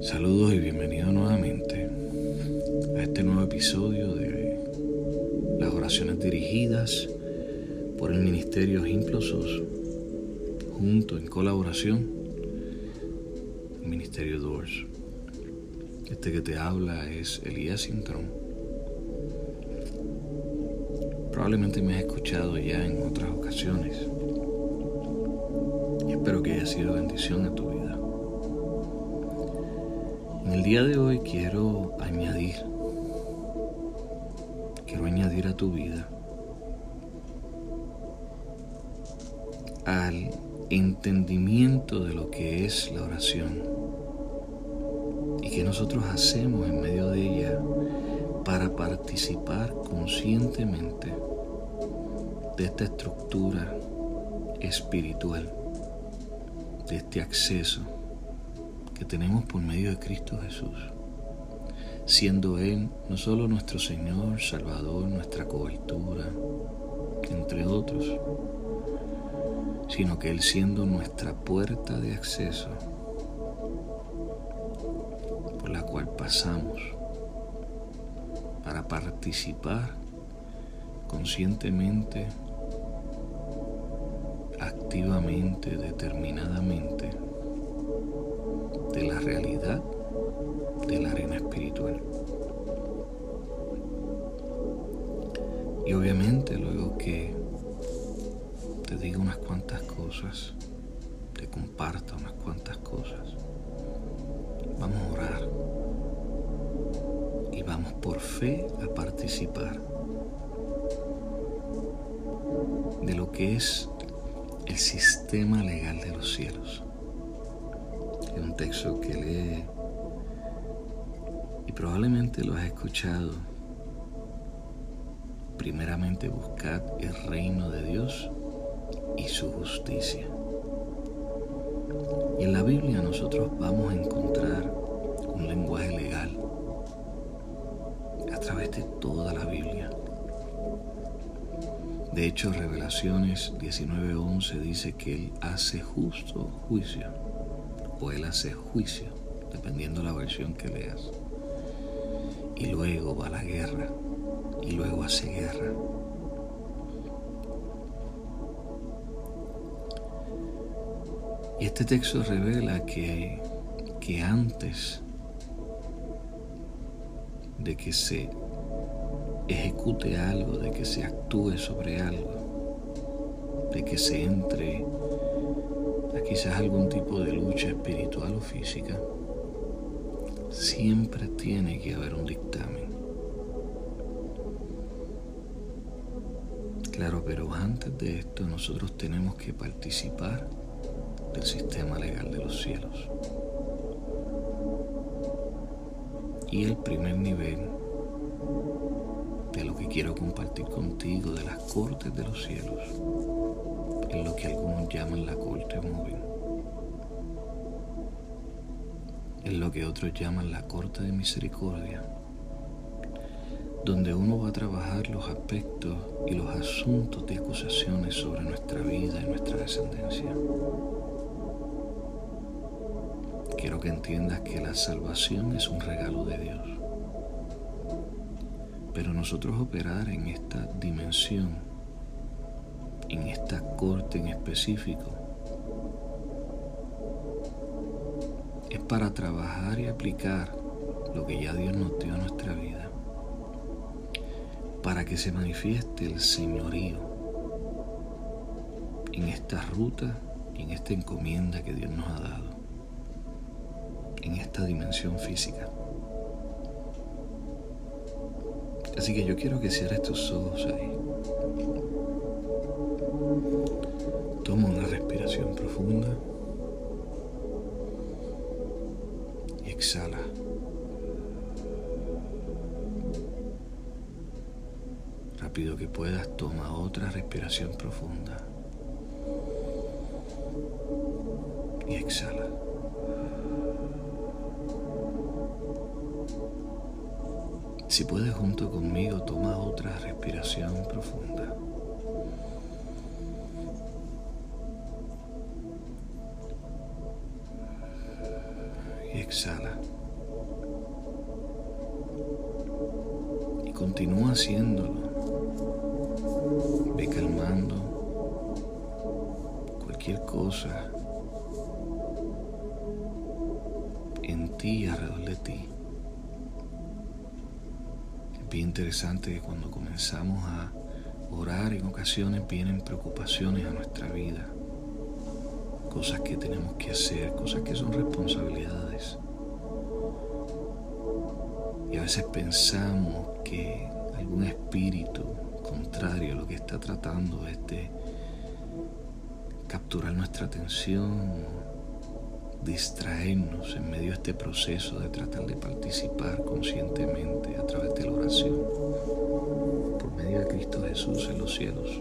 Saludos y bienvenido nuevamente a este nuevo episodio de las oraciones dirigidas por el Ministerio Implosos, junto en colaboración el Ministerio Doors. Este que te habla es Elías Sintrón. Probablemente me has escuchado ya en otras ocasiones espero que haya sido bendición a tu vida. En el día de hoy quiero añadir, quiero añadir a tu vida al entendimiento de lo que es la oración y que nosotros hacemos en medio de ella para participar conscientemente de esta estructura espiritual, de este acceso tenemos por medio de Cristo Jesús, siendo Él no solo nuestro Señor, Salvador, nuestra cobertura, entre otros, sino que Él siendo nuestra puerta de acceso por la cual pasamos para participar conscientemente, determinadamente de la realidad de la arena espiritual. Y obviamente luego que te diga unas cuantas cosas, te comparta unas cuantas cosas, vamos a orar y vamos por fe a participar de lo que es el sistema legal de los cielos es un texto que lee y probablemente lo has escuchado. Primeramente buscad el reino de Dios y su justicia. Y en la Biblia nosotros vamos a encontrar un lenguaje legal De hecho, Revelaciones 19:11 dice que Él hace justo juicio o él hace juicio, dependiendo la versión que leas. Y luego va la guerra, y luego hace guerra. Y este texto revela que, que antes de que se ejecute algo, de que se actúe sobre algo, de que se entre quizás algún tipo de lucha espiritual o física, siempre tiene que haber un dictamen. Claro, pero antes de esto nosotros tenemos que participar del sistema legal de los cielos. Y el primer nivel quiero compartir contigo de las cortes de los cielos es lo que algunos llaman la corte móvil. Es lo que otros llaman la corte de misericordia, donde uno va a trabajar los aspectos y los asuntos de acusaciones sobre nuestra vida y nuestra descendencia. Quiero que entiendas que la salvación es un regalo de Dios. Pero nosotros operar en esta dimensión en esta corte en específico es para trabajar y aplicar lo que ya Dios nos dio a nuestra vida, para que se manifieste el señorío en esta ruta y en esta encomienda que Dios nos ha dado, en esta dimensión física. Así que yo quiero que cierres tus ojos ahí. Toma una respiración profunda y exhala. Rápido que puedas, toma otra respiración profunda y exhala. Si puedes junto conmigo, toma otra respiración profunda. exhala. Y continúa haciéndolo. Ve calmando cualquier cosa en ti y alrededor de ti. Bien interesante que cuando comenzamos a orar en ocasiones vienen preocupaciones a nuestra vida, cosas que tenemos que hacer, cosas que son responsabilidades. Y a veces pensamos que algún espíritu contrario lo que está tratando es de capturar nuestra atención, distraernos en medio de este proceso de tratar de participar conscientemente a través de la oración por medio de Cristo Jesús en los cielos.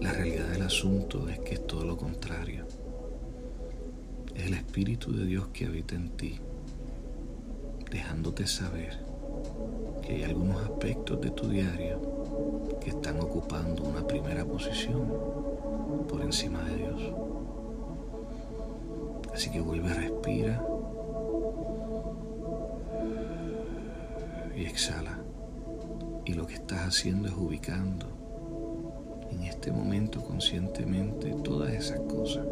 La realidad del asunto es que es todo lo contrario. Es el Espíritu de Dios que habita en ti, dejándote saber que hay algunos aspectos de tu diario que están ocupando una primera posición por encima de Dios. Así que vuelve a respirar y exhala. Y lo que estás haciendo es ubicando en este momento conscientemente todas esas cosas.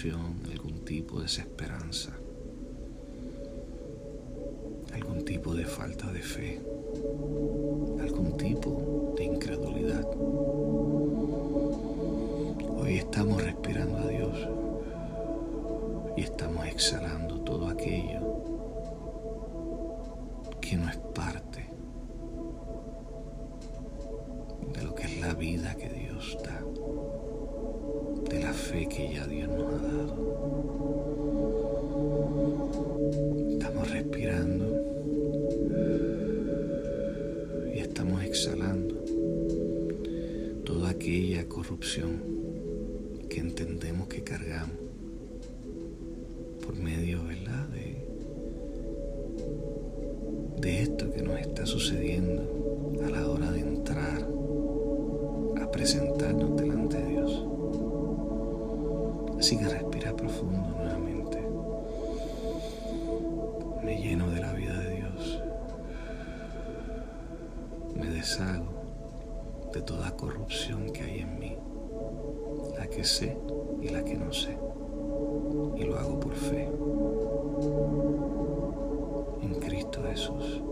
Preocupación, algún tipo de desesperanza algún tipo de falta de fe, algún tipo de incredulidad. Hoy estamos respirando a Dios y estamos exhalando todo aquello que no es parte de lo que es la vida que Dios da, de la fe que ya Dios nos que entendemos que cargamos por medio ¿verdad? De, de esto que nos está sucediendo a la hora de entrar a presentarnos delante de Dios. Así que respira profundo nuevamente. Me lleno de la vida de Dios me deshago de toda corrupción que hay en mí, que sé y la que no sé, y lo hago por fe en Cristo Jesús.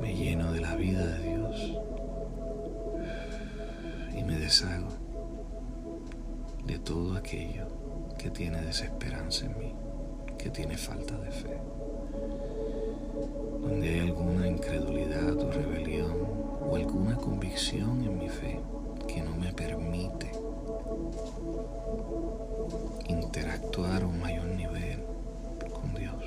Me lleno de la vida de Dios y me deshago de todo aquello que tiene desesperanza en mí, que tiene falta de fe donde hay alguna incredulidad o rebelión o alguna convicción en mi fe que no me permite interactuar a un mayor nivel con Dios.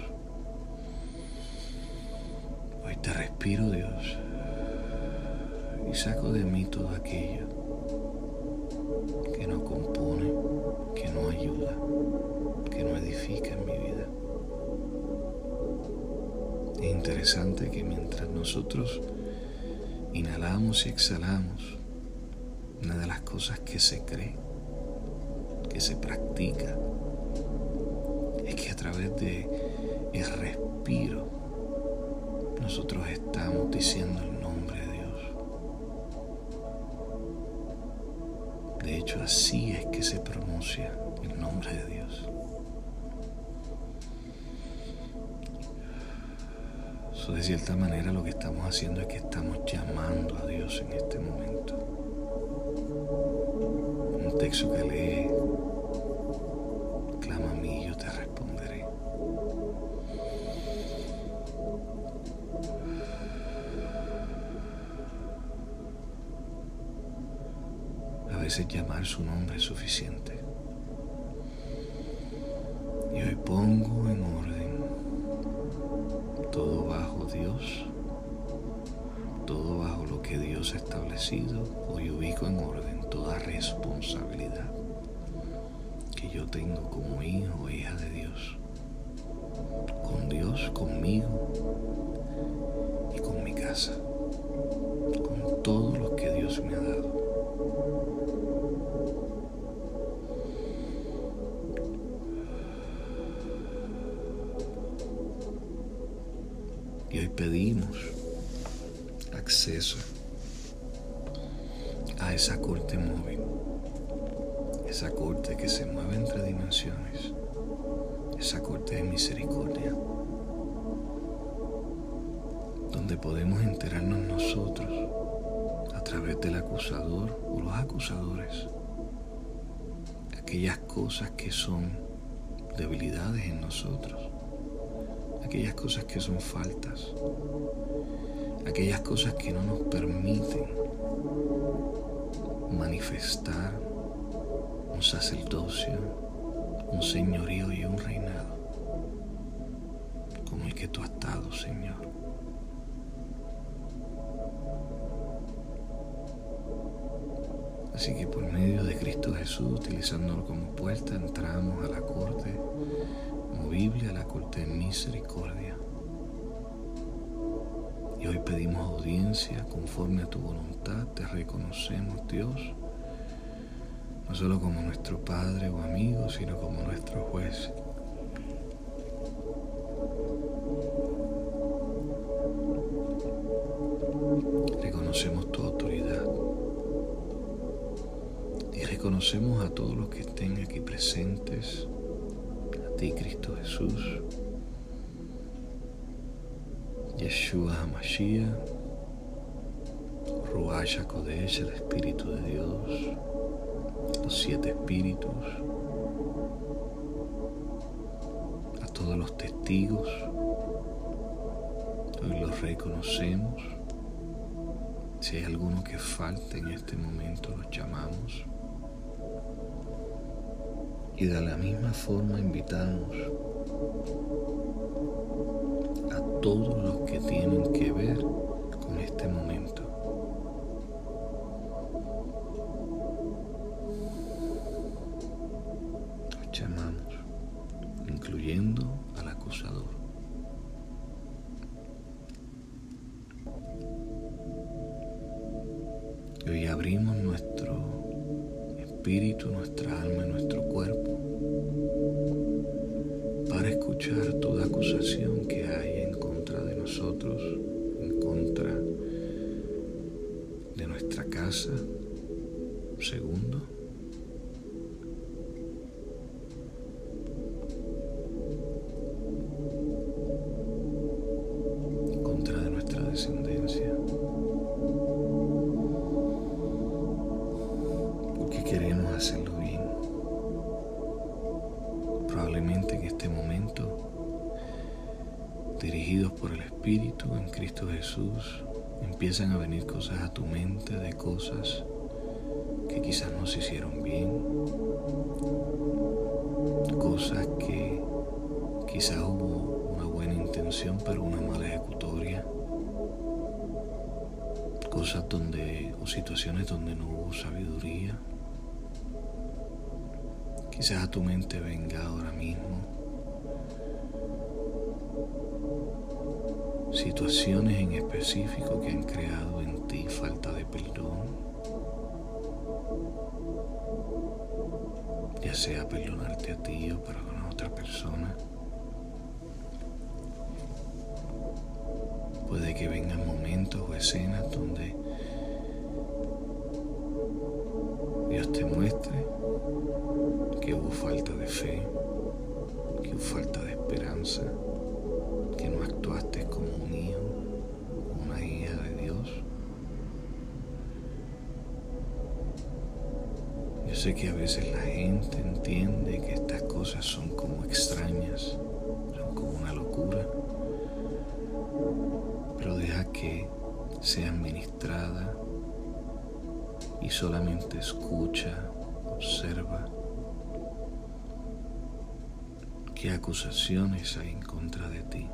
Hoy te respiro Dios y saco de mí todo aquello que no compone, que no ayuda, que no edifica en mi vida. Es interesante que mientras nosotros inhalamos y exhalamos, una de las cosas que se cree, que se practica, es que a través de el respiro nosotros estamos diciendo el nombre de Dios. De hecho, así es que se pronuncia el nombre de Dios. de cierta manera lo que estamos haciendo es que estamos llamando a Dios en este momento. Texto que lee, clama a mí y yo te responderé. A veces llamar su nombre es suficiente. Responsabilidad que yo tengo como hijo o hija de Dios. Con Dios, conmigo y con mi casa. Con todo lo que Dios me ha dado. Y hoy pedimos acceso a esa corte móvil, esa corte que se mueve entre dimensiones, esa corte de misericordia, donde podemos enterarnos nosotros a través del acusador o los acusadores, aquellas cosas que son debilidades en nosotros aquellas cosas que son faltas, aquellas cosas que no nos permiten manifestar un sacerdocio, un señorío y un reinado como el que tú has dado, Señor. Así que por medio de Cristo Jesús, utilizándolo como puerta, entramos a la corte Biblia la corte de misericordia. Y hoy pedimos audiencia conforme a tu voluntad. Te reconocemos, Dios, no solo como nuestro Padre o amigo, sino como nuestro juez. Reconocemos tu autoridad. Y reconocemos a todos los que estén aquí presentes. Cristo Jesús, Yeshua HaMashiach, Ruach Kodesh, el Espíritu de Dios, los siete espíritus, a todos los testigos, hoy los reconocemos. Si hay alguno que falte en este momento, los llamamos. Y de la misma forma invitamos a todos los que tienen que ver Y hoy abrimos nuestro espíritu, nuestra alma y nuestro cuerpo escuchar toda acusación que hay en contra de nosotros, en contra de nuestra casa. Segundo, empiezan a venir cosas a tu mente de cosas que quizás no se hicieron bien, cosas que quizás hubo una buena intención pero una mala ejecutoria, cosas donde o situaciones donde no hubo sabiduría. Quizás a tu mente venga ahora mismo situaciones en específico que han creado en ti falta de perdón, ya sea perdonarte a ti o perdonar a otra persona. Puede que vengan momentos o escenas donde Dios te muestre que hubo falta de fe, que hubo falta de esperanza, que no actuaste como un hijo una hija de Dios. Yo sé que a veces la gente entiende que estas cosas son como extrañas, son como una locura, pero deja que sea ministrada y solamente escucha, observa ¿Qué acusaciones hay en contra de ti?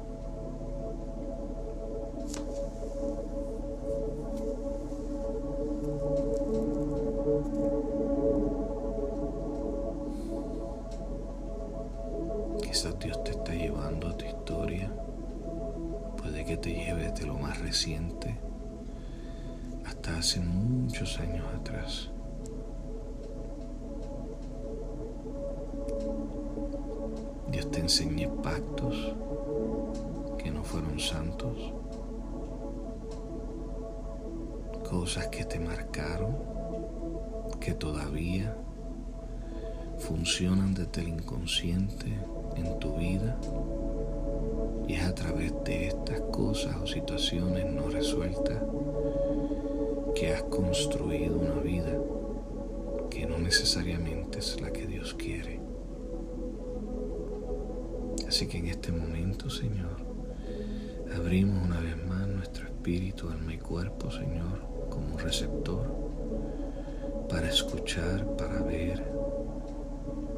Hasta hace muchos años atrás. Dios te enseña pactos que no fueron santos, cosas que te marcaron, que todavía funcionan desde el inconsciente en tu vida y es a través de estas cosas o situaciones no resueltas que has construido una vida que no necesariamente es la que Dios quiere. Así que en este momento, Señor, abrimos una vez más nuestro espíritu, alma y cuerpo, Señor, como receptor para escuchar, para ver,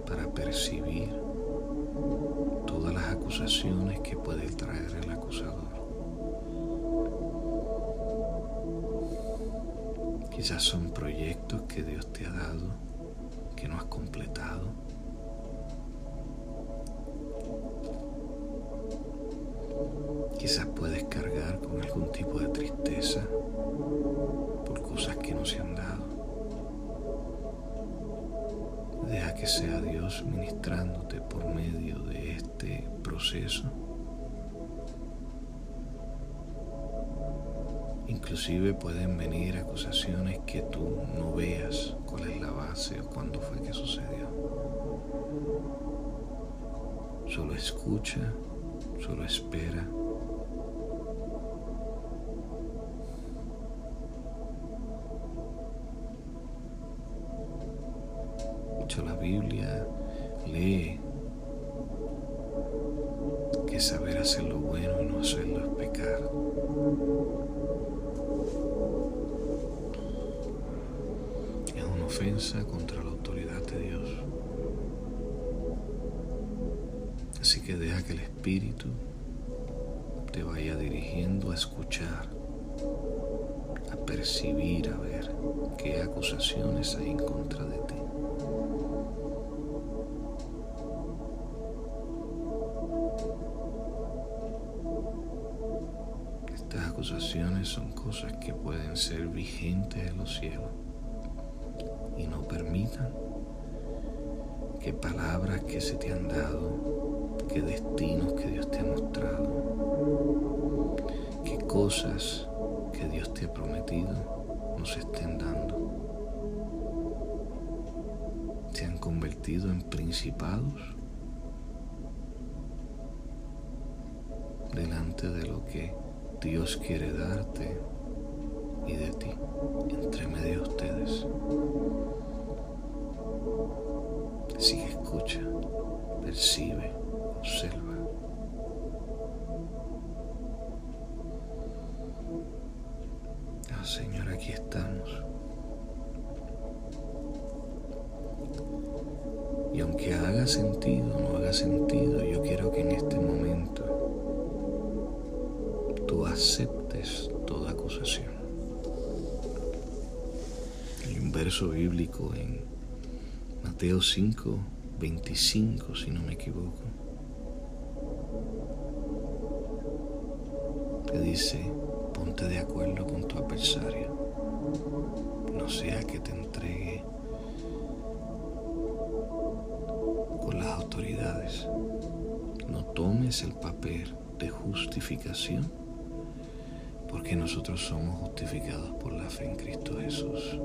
para percibir todas las acusaciones que puede traer el acusador. Quizás son proyectos que Dios te ha dado, que no has completado. Quizás puedes cargar con algún tipo de tristeza por cosas que no se han dado. Deja que sea Dios ministrándote por medio de este proceso. Inclusive pueden venir acusaciones que tú no veas cuál es la base o cuándo fue que sucedió. Solo escucha, solo espera contra la autoridad de Dios. Así que deja que el Espíritu te vaya dirigiendo a escuchar, a percibir, a ver qué acusaciones hay en contra de ti. acusaciones son cosas que pueden ser vigentes en los cielos y no permitan que palabras que se te han dado, que destinos que Dios te ha mostrado, que cosas que Dios te ha prometido nos estén dando. Se han convertido en principados delante de lo que Dios quiere darte y de ti, entre medio de ustedes. Sigue, escucha, percibe, observa. Bíblico en Mateo 5, 25, si no me equivoco, que dice, ponte de acuerdo con tu adversario, no sea que te entregue con las autoridades, no tomes el papel de justificación porque nosotros somos justificados por la fe en Cristo Jesús.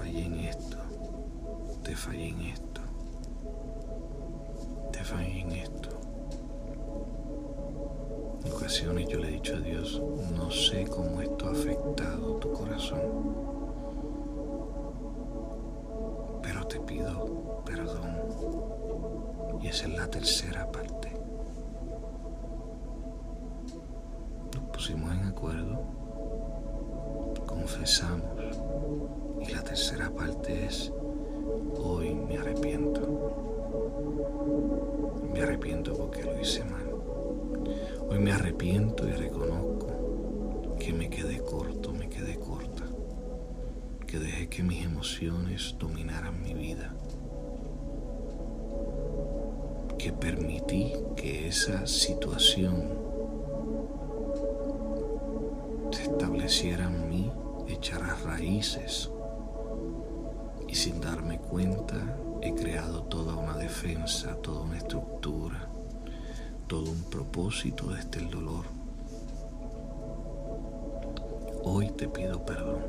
Fallé en esto. Te fallé en esto. Te fallé en esto. En ocasiones yo le he dicho a Dios, no sé cómo esto ha afectado tu corazón, pero te pido perdón. Y esa es la tercera parte. Nos pusimos en acuerdo, confesamos, y la tercera parte es, hoy me arrepiento. Me arrepiento porque lo hice mal. Hoy me arrepiento y reconozco que me quedé corto, me quedé corta, que dejé que mis emociones dominaran mi vida, que permití que esa situación se estableciera en mí, echara raíces sin darme cuenta he creado toda una defensa, toda una estructura todo un propósito desde el dolor. Hoy te pido perdón.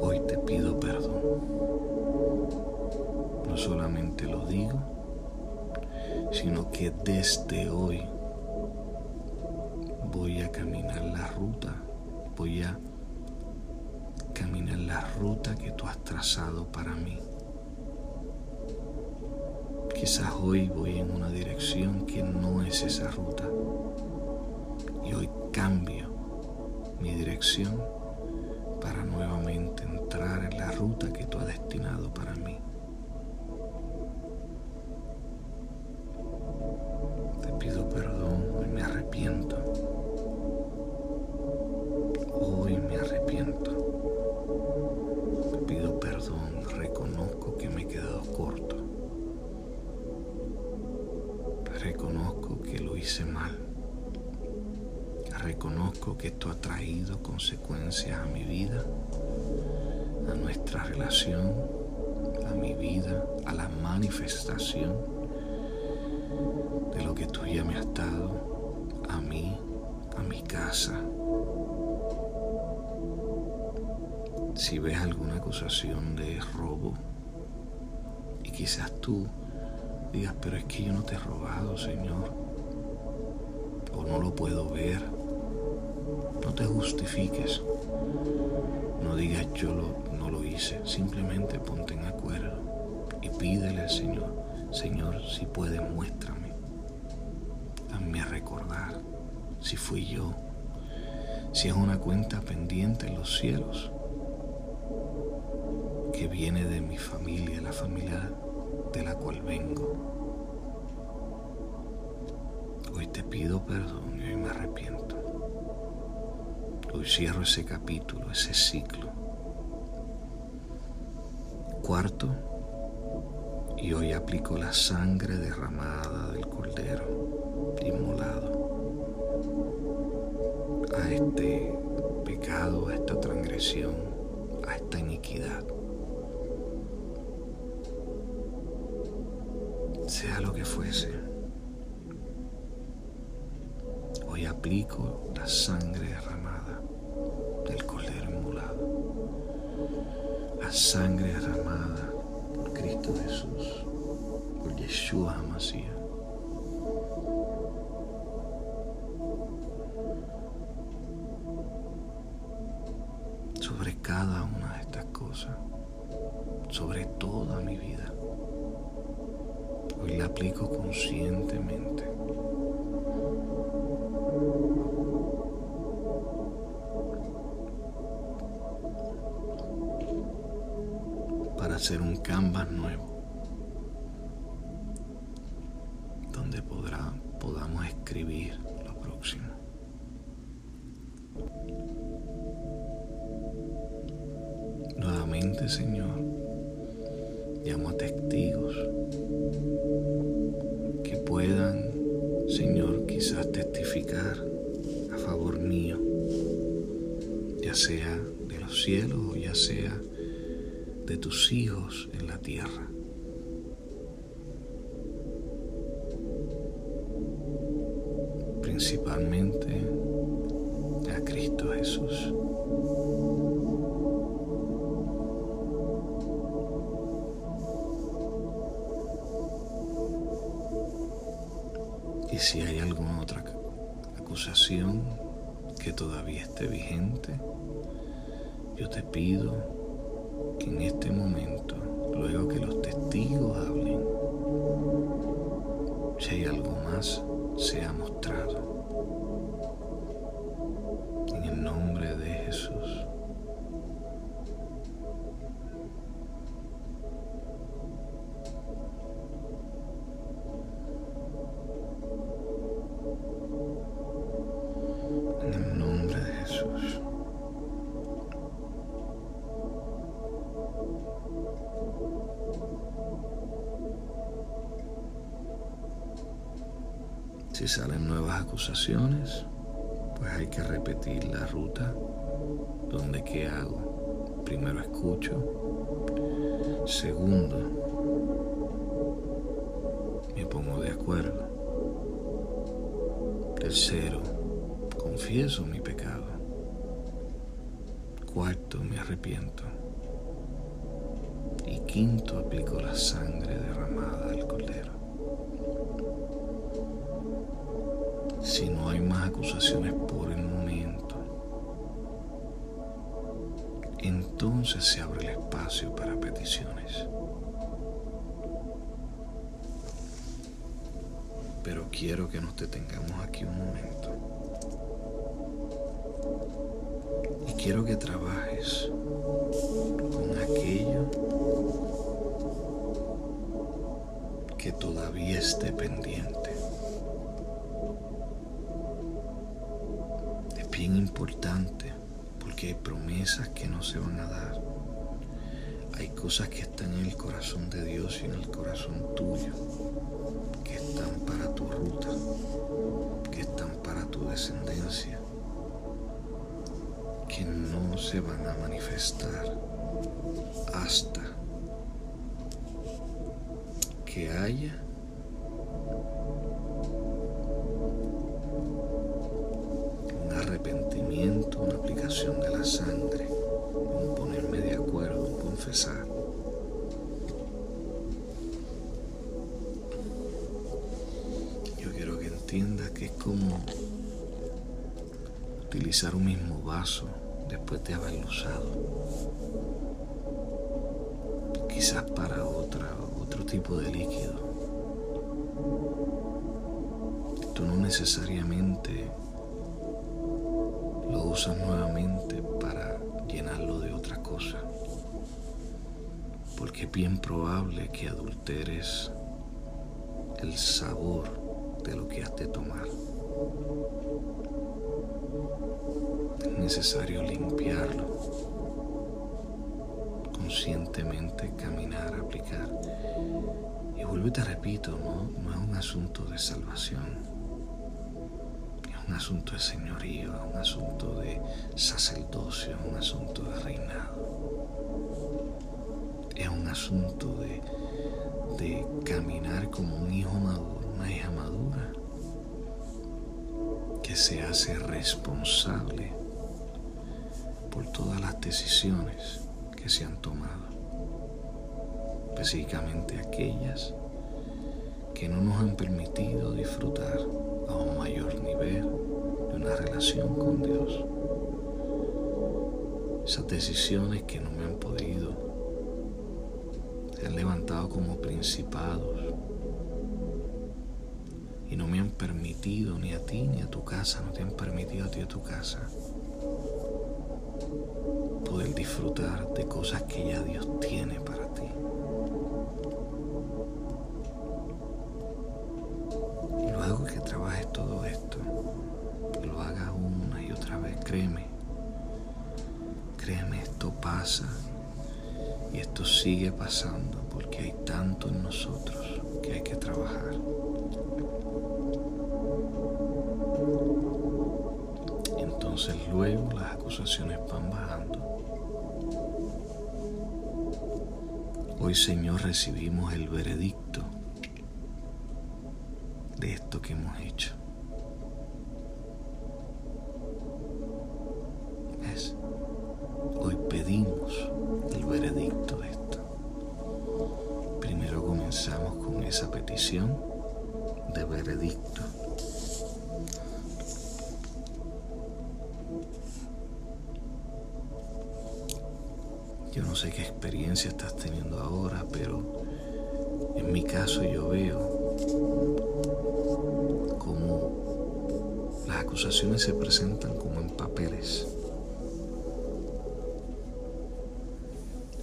Hoy te pido perdón. No solamente lo digo, sino que desde hoy voy a caminar la ruta, voy a ruta que tú has trazado para mí. Quizás hoy voy en una dirección que no es esa ruta. Y hoy cambio mi dirección para nuevamente entrar en la ruta que tú has destinado para que esto ha traído consecuencias a mi vida, a nuestra relación, a mi vida, a la manifestación de lo que tú ya me has dado, a mí, a mi casa. Si ves alguna acusación de robo y quizás tú digas, pero es que yo no te he robado, Señor, o no lo puedo ver. Justifiques. No digas yo no lo hice. Simplemente ponte en acuerdo y pídele al Señor, Señor, si puedes, muéstrame. Hazme recordar si fui yo. Si es una cuenta pendiente en los cielos que viene de mi familia, la familia de la cual vengo. Hoy te pido perdón y hoy me arrepiento. Hoy cierro ese capítulo, ese ciclo. Cuarto, y hoy aplico la sangre derramada del cordero inmolado a este pecado, a esta transgresión, Yeshua Hamashiach. sobre cada una de estas cosas, sobre toda mi vida. Hoy la aplico conscientemente. Para hacer un canvas nuevo. Donde podrá, podamos escribir lo próximo. Especialmente, Señor, llamo a testigos que puedan, Señor, quizás testificar a favor mío, ya sea de los cielos o ya sea de tus hijos en la tierra. Principalmente a Cristo Jesús. Y si hay alguna otra acusación que todavía esté vigente, yo te pido que en este momento, Si salen nuevas acusaciones, pues hay que repetir la ruta donde qué hago. Primero escucho. Segundo, me pongo de acuerdo. Tercero, confieso mi pecado. Cuarto, me arrepiento. Y quinto, aplico la sangre se abre el espacio para peticiones. Pero quiero que nos detengamos aquí un momento. Y quiero que trabajes con aquello que todavía esté pendiente. bien importante hay promesas que no se van a dar. Hay cosas que están en el corazón de Dios y en el corazón tuyo, que están para tu ruta, que están para tu descendencia, que no se van a manifestar hasta que haya utilizar un mismo vaso después de haberlo usado. Quizás para otra, otro tipo de líquido. Tú no necesariamente lo usas nuevamente para llenarlo de otra cosa. Porque es bien probable que adulteres el sabor de lo que has de tomar. Es necesario limpiarlo, conscientemente caminar, aplicar. Y vuelvo y te repito, no, no es un asunto de salvación un asunto de señorío, un asunto de sacerdocio, un asunto de reinado. Es un asunto de, de caminar como un hijo maduro, una hija madura, se hace responsable por todas las decisiones que se han tomado, específicamente aquellas que no nos han permitido disfrutar a un mayor nivel de una relación con Dios. Esas decisiones que no me han podido, se han levantado como principados y no me han permitido ni a ti ni a tu casa, no te han permitido a ti a tu casa poder disfrutar de cosas que ya Dios tiene para ti. luego que trabajes todo esto, que lo hagas una y otra vez, créeme, créeme, esto pasa Y esto sigue pasando porque hay tanto en nosotros que hay que trabajar. Luego las acusaciones van bajando. Hoy Señor recibimos el veredicto de esto que hemos hecho. No sé qué experiencia estás teniendo ahora, pero en mi caso yo veo como las acusaciones se presentan como en papeles.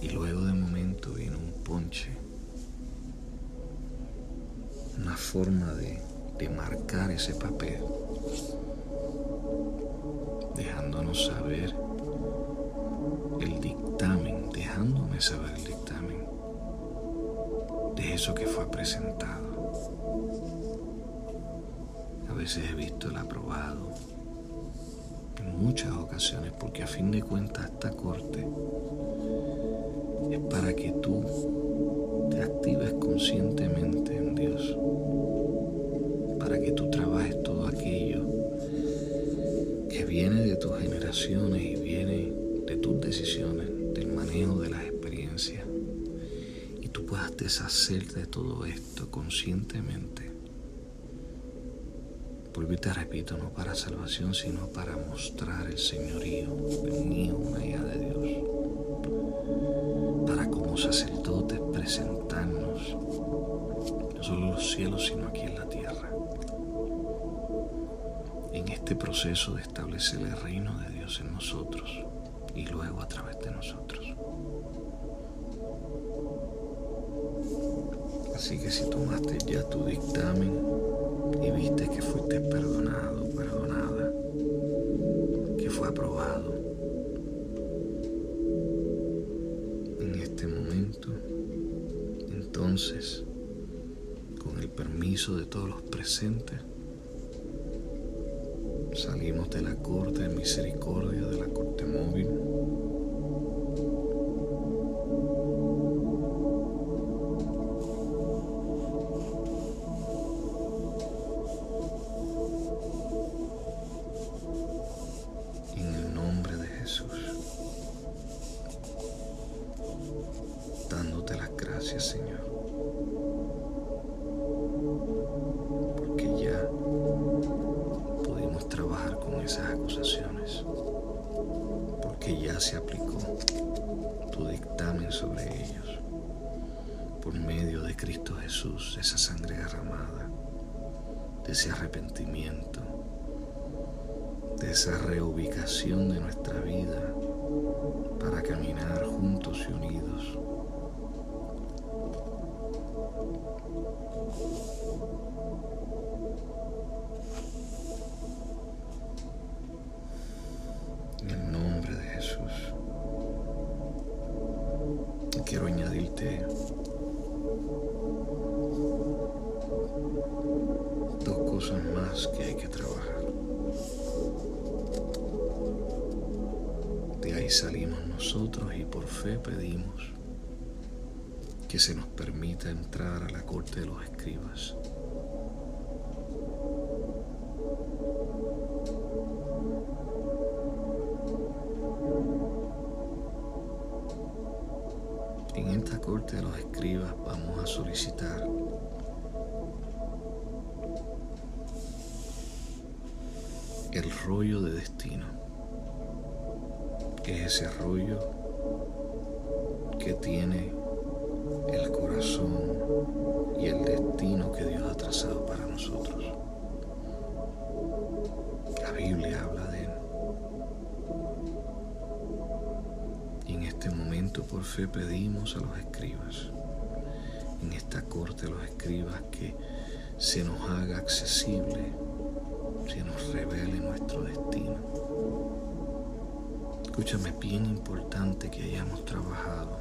Y luego de momento viene un ponche, una forma de, de marcar ese papel, dejándonos saber saber el dictamen de eso que fue presentado. A veces he visto el aprobado, en muchas ocasiones, porque a fin de cuentas esta corte es para que tú te actives conscientemente en Dios, para que tú trabajes todo aquello que viene de tus generaciones y viene de tus decisiones, deshacerte de todo esto conscientemente. Vuelvo y te repito, no para salvación, sino para mostrar el señorío un hijo, una hija de Dios sacerdotes presentarnos no solo en los cielos, sino aquí en la tierra. En este proceso de establecer el reino de Dios en nosotros y luego a través de nosotros. Así que si tomaste ya tu dictamen y viste que fuiste perdonado, perdonada, que fue aprobado, Entonces, con el permiso de todos los presentes, salimos de la corte de misericordia, de la corte móvil. Quiero añadirte dos cosas más que hay que trabajar. De ahí salimos nosotros y por fe pedimos que se nos permita entrar a la corte de los escribas. Corte de los escribas vamos a solicitar el rollo de destino, que es ese rollo que tiene el corazón y el destino que Dios ha trazado para nosotros. Momento por fe pedimos a los escribas, en esta corte a los escribas que se nos haga accesible, se nos revele nuestro destino. Escúchame, bien importante que hayamos trabajado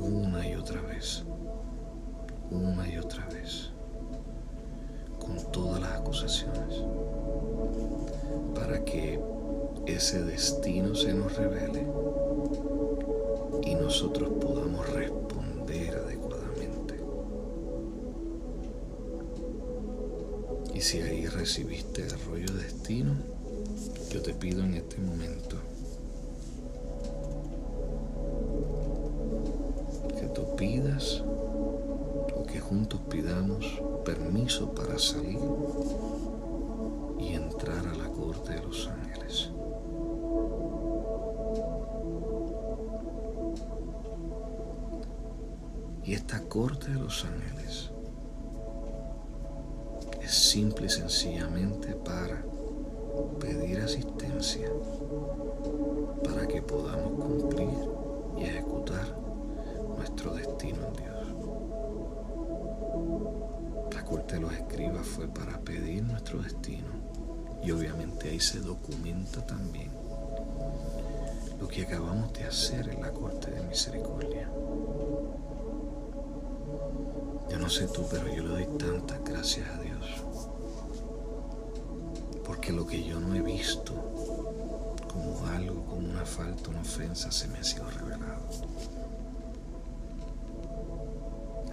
una y otra vez, una y otra vez, con todas las acusaciones, para que ese destino se nos revele y nosotros podamos responder adecuadamente. Y si ahí recibiste el rollo destino, yo te pido en este momento que tú pidas o que juntos pidamos permiso para salir Y esta corte de los ángeles es simple y sencillamente para pedir asistencia para que podamos cumplir y ejecutar nuestro destino en Dios. La corte de los escribas fue para pedir nuestro destino y obviamente ahí se documenta también lo que acabamos de hacer en la corte de misericordia. Yo no sé tú, pero yo le doy tantas gracias a Dios. Porque lo que yo no he visto como algo, como una falta, una ofensa, se me ha sido revelado.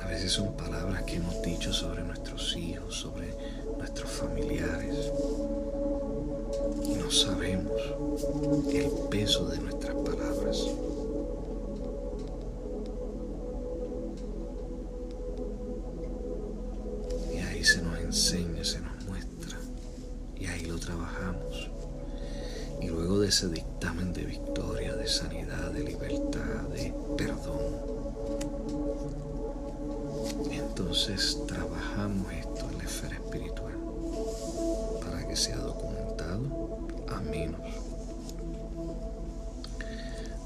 A veces son palabras que hemos dicho sobre nuestros hijos, sobre nuestros familiares. Y no sabemos el peso de nuestras palabras. Entonces trabajamos esto en la esfera espiritual para que sea documentado a menos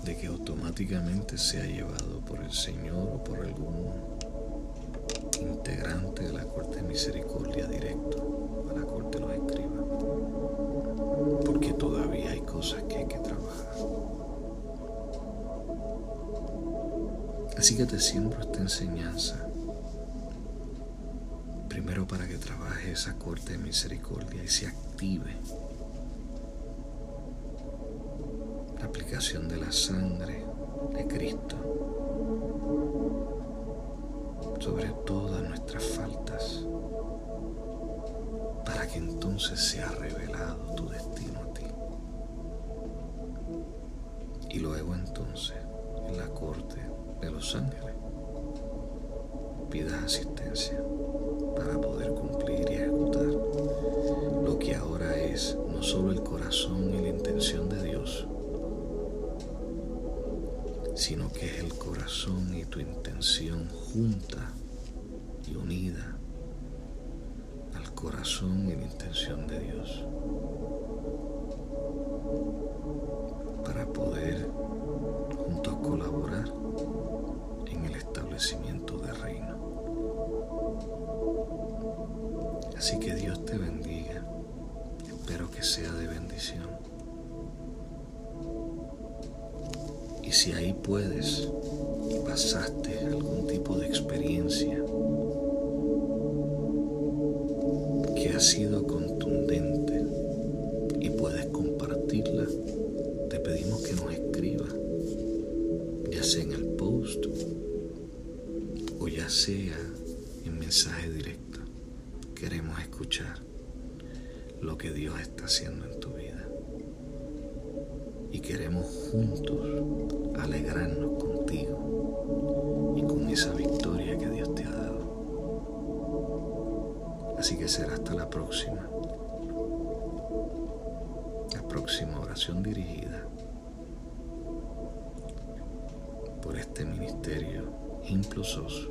de que automáticamente sea llevado por el Señor o por algún integrante de la Corte de Misericordia directo a la Corte de los Escribas, porque todavía hay cosas que hay que trabajar. Así que te siembro esta enseñanza, para que trabaje esa Corte de Misericordia y se active la aplicación de la sangre de Cristo sobre todas nuestras faltas, para que entonces sea revelado tu destino a ti. Y luego entonces, en la corte de los ángeles, sino que es el corazón y tu intención junta y unida al corazón y la intención de Dios para poder juntos colaborar en el establecimiento del reino. Así que Dios te bendiga. Espero que sea de bendición. Y si ahí puedes pasaste algún tipo de experiencia que ha sido contundente y puedes compartirla, te pedimos que nos escribas, ya sea en el post o ya sea en mensaje directo. Queremos escuchar lo que Dios está haciendo en tu vida y queremos juntos alegrarnos contigo y con esa victoria que Dios te ha dado. Así que será hasta la próxima. La próxima oración dirigida por este ministerio Implosos